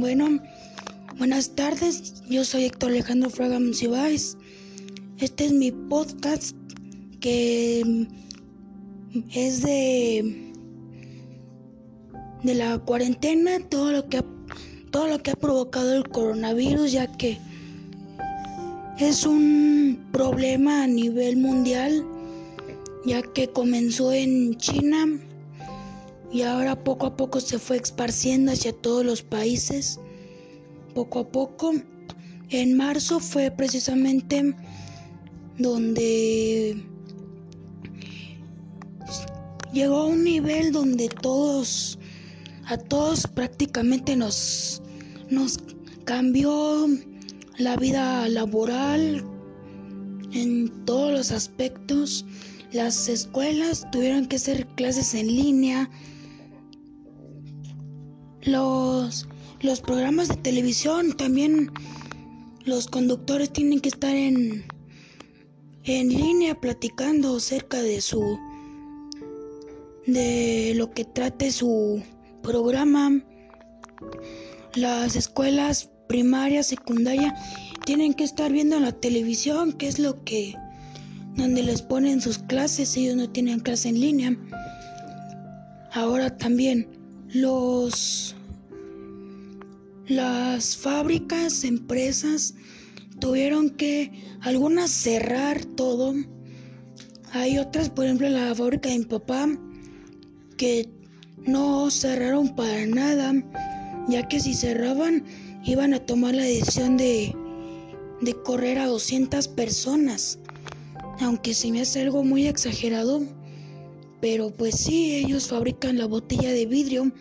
Bueno, buenas tardes. Yo soy Héctor Alejandro Fraga Monsiváis. Este es mi podcast que es de de la cuarentena, todo lo que ha, todo lo que ha provocado el coronavirus, ya que es un problema a nivel mundial, ya que comenzó en China y ahora poco a poco se fue esparciendo hacia todos los países. Poco a poco. En marzo fue precisamente donde llegó a un nivel donde todos, a todos prácticamente nos, nos cambió la vida laboral en todos los aspectos. Las escuelas tuvieron que hacer clases en línea, los, los programas de televisión también, los conductores tienen que estar en, en línea platicando acerca de su, de lo que trate su programa. Las escuelas primaria, secundaria, tienen que estar viendo la televisión, que es lo que, donde les ponen sus clases, ellos no tienen clase en línea. Ahora también los las fábricas, empresas tuvieron que algunas cerrar todo. Hay otras, por ejemplo, la fábrica de mi papá que no cerraron para nada, ya que si cerraban iban a tomar la decisión de, de correr a 200 personas. Aunque se me hace algo muy exagerado, pero pues sí, ellos fabrican la botella de vidrio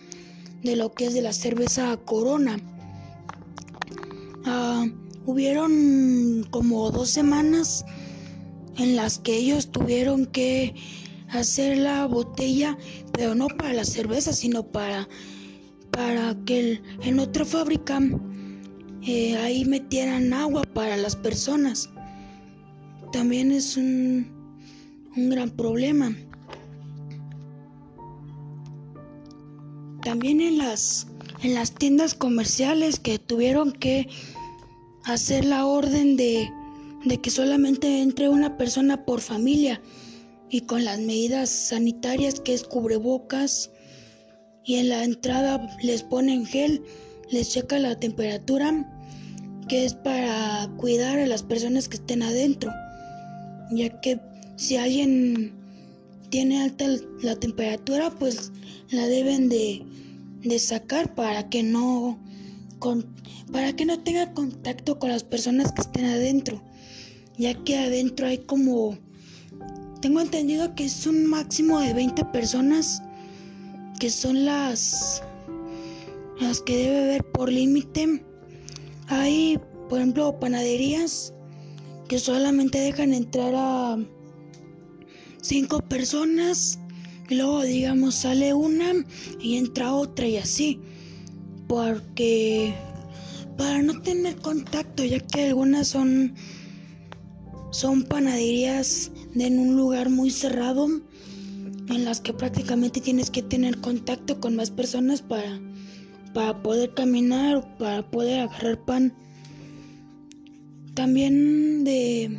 de lo que es de la cerveza Corona. Ah, hubieron como dos semanas en las que ellos tuvieron que hacer la botella, pero no para la cerveza, sino para, para que en otra fábrica eh, ahí metieran agua para las personas. También es un, un gran problema. También en las, en las tiendas comerciales que tuvieron que hacer la orden de, de que solamente entre una persona por familia y con las medidas sanitarias que es cubrebocas y en la entrada les ponen gel, les checa la temperatura que es para cuidar a las personas que estén adentro, ya que si alguien tiene alta la temperatura, pues la deben de, de sacar para que no con, para que no tenga contacto con las personas que estén adentro, ya que adentro hay como tengo entendido que es un máximo de 20 personas que son las las que debe haber por límite. Hay, por ejemplo, panaderías que solamente dejan entrar a cinco personas y luego digamos sale una y entra otra y así porque para no tener contacto ya que algunas son son panaderías en un lugar muy cerrado en las que prácticamente tienes que tener contacto con más personas para para poder caminar para poder agarrar pan. También de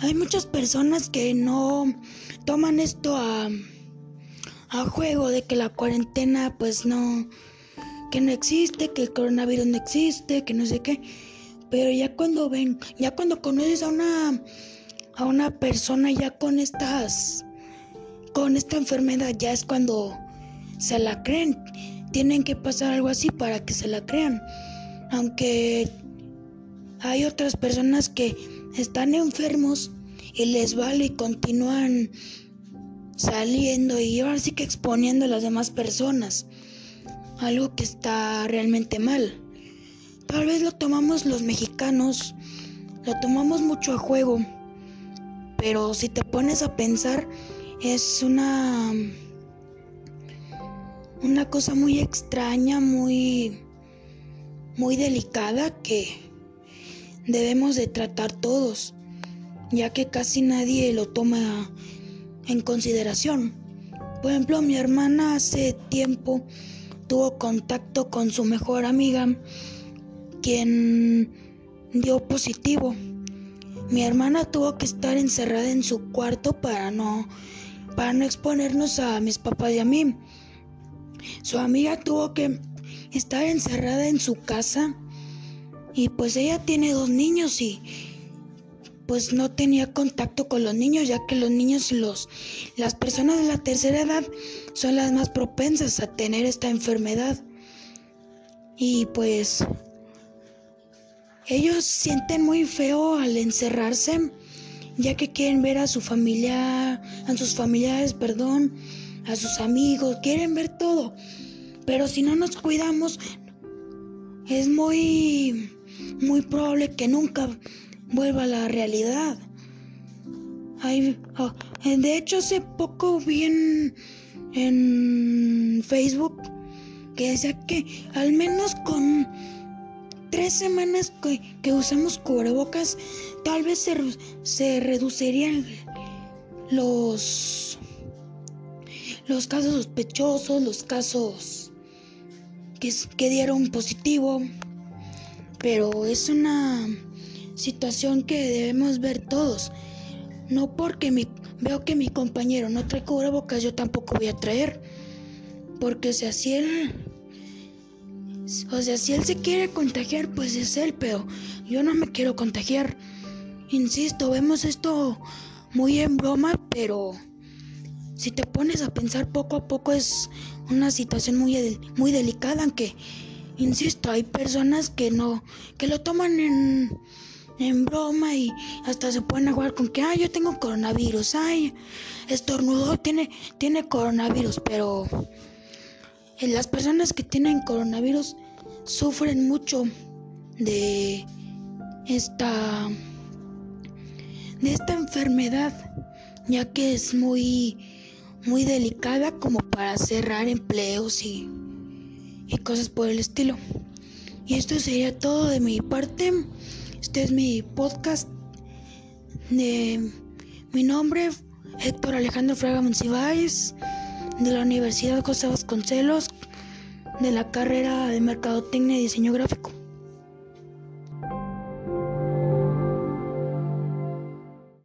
hay muchas personas que no toman esto a, a juego de que la cuarentena pues no, que no existe, que el coronavirus no existe, que no sé qué. Pero ya cuando ven, ya cuando conoces a una, a una persona ya con estas, con esta enfermedad, ya es cuando se la creen. Tienen que pasar algo así para que se la crean. Aunque hay otras personas que están enfermos y les vale y continúan saliendo y ahora sí que exponiendo a las demás personas. Algo que está realmente mal. Tal vez lo tomamos los mexicanos, lo tomamos mucho a juego, pero si te pones a pensar es una una cosa muy extraña, muy muy delicada que debemos de tratar todos, ya que casi nadie lo toma en consideración. Por ejemplo, mi hermana hace tiempo tuvo contacto con su mejor amiga, quien dio positivo. Mi hermana tuvo que estar encerrada en su cuarto para no para no exponernos a mis papás y a mí. Su amiga tuvo que estar encerrada en su casa y pues ella tiene dos niños y pues no tenía contacto con los niños ya que los niños los las personas de la tercera edad son las más propensas a tener esta enfermedad. Y pues ellos sienten muy feo al encerrarse ya que quieren ver a su familia a sus familiares perdón a sus amigos quieren ver todo. Pero si no nos cuidamos es muy muy probable que nunca vuelva a la realidad. Oh, de hecho, hace poco vi en, Facebook que decía que al menos con tres semanas que, usamos cubrebocas, tal vez se, se reducirían los, los casos sospechosos, los casos que, que dieron positivo. Pero es una situación que debemos ver todos. No porque mi, veo que mi compañero no trae cubrebocas, yo tampoco voy a traer. Porque si él. O sea, si él se quiere contagiar, pues es él, pero yo no me quiero contagiar. Insisto, vemos esto muy en broma, pero si te pones a pensar poco a poco es una situación muy, muy delicada, aunque, insisto, hay personas que no, que lo toman en en broma y hasta se pueden jugar con que, ay, yo tengo coronavirus, ay, estornudo tiene, tiene coronavirus, pero las personas que tienen coronavirus sufren mucho de esta, de esta enfermedad, ya que es muy, muy delicada como para cerrar empleos y, y cosas por el estilo. Y esto sería todo de mi parte. Este es mi podcast de mi nombre, Héctor Alejandro Fraga Monsiváis, de la Universidad José Vasconcelos, de la carrera de Mercadotecnia y Diseño Gráfico.